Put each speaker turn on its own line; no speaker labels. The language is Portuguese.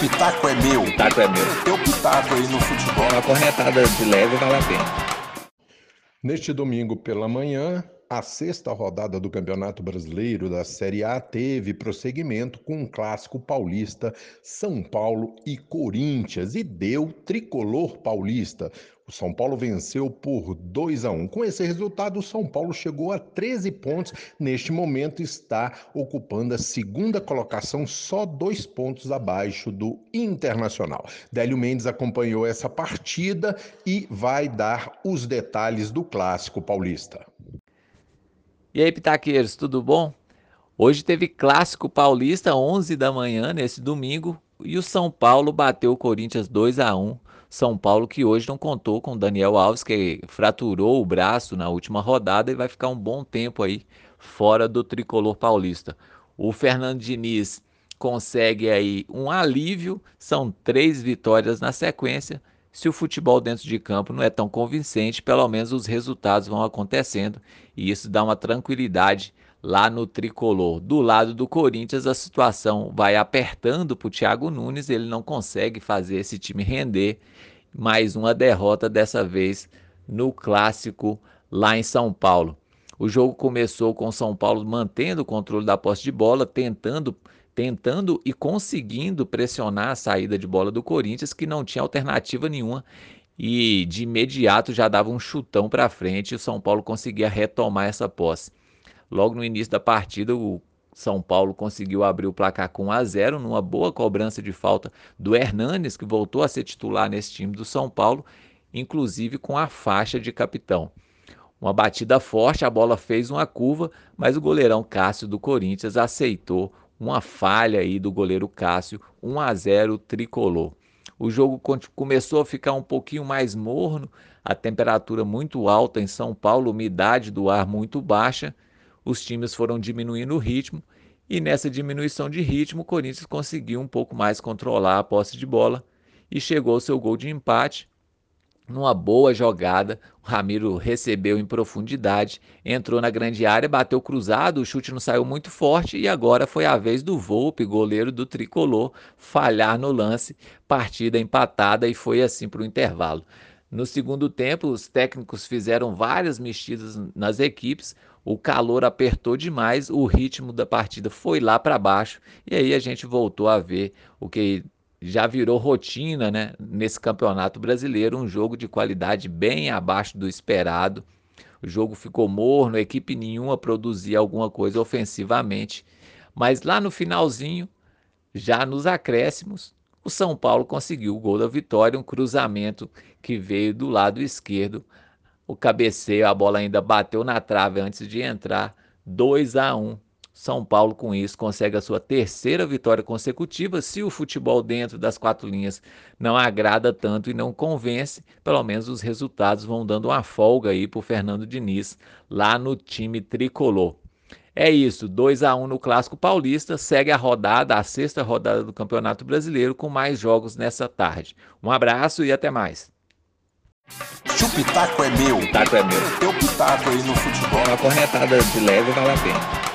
pitaco é meu.
Pitaco é meu.
Teu pitaco aí no futebol.
Uma corretada de leve vale a pena.
Neste domingo pela manhã, a sexta rodada do Campeonato Brasileiro da Série A teve prosseguimento com um clássico paulista São Paulo e Corinthians e deu tricolor paulista. O São Paulo venceu por 2 a 1. Com esse resultado, o São Paulo chegou a 13 pontos. Neste momento está ocupando a segunda colocação, só dois pontos abaixo do Internacional. Délio Mendes acompanhou essa partida e vai dar os detalhes do clássico paulista.
E aí, pitaqueiros, tudo bom? Hoje teve clássico paulista 11 da manhã nesse domingo e o São Paulo bateu o Corinthians 2 a 1. São Paulo que hoje não contou com Daniel Alves, que fraturou o braço na última rodada e vai ficar um bom tempo aí fora do tricolor paulista. O Fernando Diniz consegue aí um alívio, são três vitórias na sequência. Se o futebol dentro de campo não é tão convincente, pelo menos os resultados vão acontecendo e isso dá uma tranquilidade lá no tricolor. Do lado do Corinthians, a situação vai apertando para o Thiago Nunes, ele não consegue fazer esse time render. Mais uma derrota dessa vez no clássico lá em São Paulo. O jogo começou com São Paulo mantendo o controle da posse de bola, tentando tentando e conseguindo pressionar a saída de bola do Corinthians, que não tinha alternativa nenhuma e de imediato já dava um chutão para frente e o São Paulo conseguia retomar essa posse. Logo no início da partida, o São Paulo conseguiu abrir o placar com 1 a 0 numa boa cobrança de falta do Hernanes, que voltou a ser titular nesse time do São Paulo, inclusive com a faixa de capitão. Uma batida forte, a bola fez uma curva, mas o goleirão Cássio do Corinthians aceitou uma falha aí do goleiro Cássio, 1 a 0 tricolor. O jogo começou a ficar um pouquinho mais morno, a temperatura muito alta em São Paulo, umidade do ar muito baixa os times foram diminuindo o ritmo e nessa diminuição de ritmo o Corinthians conseguiu um pouco mais controlar a posse de bola e chegou ao seu gol de empate. Numa boa jogada, o Ramiro recebeu em profundidade, entrou na grande área, bateu cruzado, o chute não saiu muito forte e agora foi a vez do Volpe, goleiro do tricolor, falhar no lance, partida empatada e foi assim para o intervalo. No segundo tempo, os técnicos fizeram várias mexidas nas equipes, o calor apertou demais, o ritmo da partida foi lá para baixo e aí a gente voltou a ver o que já virou rotina né, nesse campeonato brasileiro, um jogo de qualidade bem abaixo do esperado. O jogo ficou morno, a equipe nenhuma produzia alguma coisa ofensivamente, mas lá no finalzinho, já nos acréscimos, o São Paulo conseguiu o gol da vitória, um cruzamento que veio do lado esquerdo o cabeceio, a bola ainda bateu na trave antes de entrar. 2 a 1. São Paulo, com isso, consegue a sua terceira vitória consecutiva. Se o futebol dentro das quatro linhas não agrada tanto e não convence, pelo menos os resultados vão dando uma folga aí para o Fernando Diniz lá no time tricolor. É isso, 2 a 1 no Clássico Paulista, segue a rodada, a sexta rodada do Campeonato Brasileiro, com mais jogos nessa tarde. Um abraço e até mais.
Se o pitaco é meu,
Pitaco é meu.
teu pitaco aí no futebol.
Uma corretada de leve vale a pena.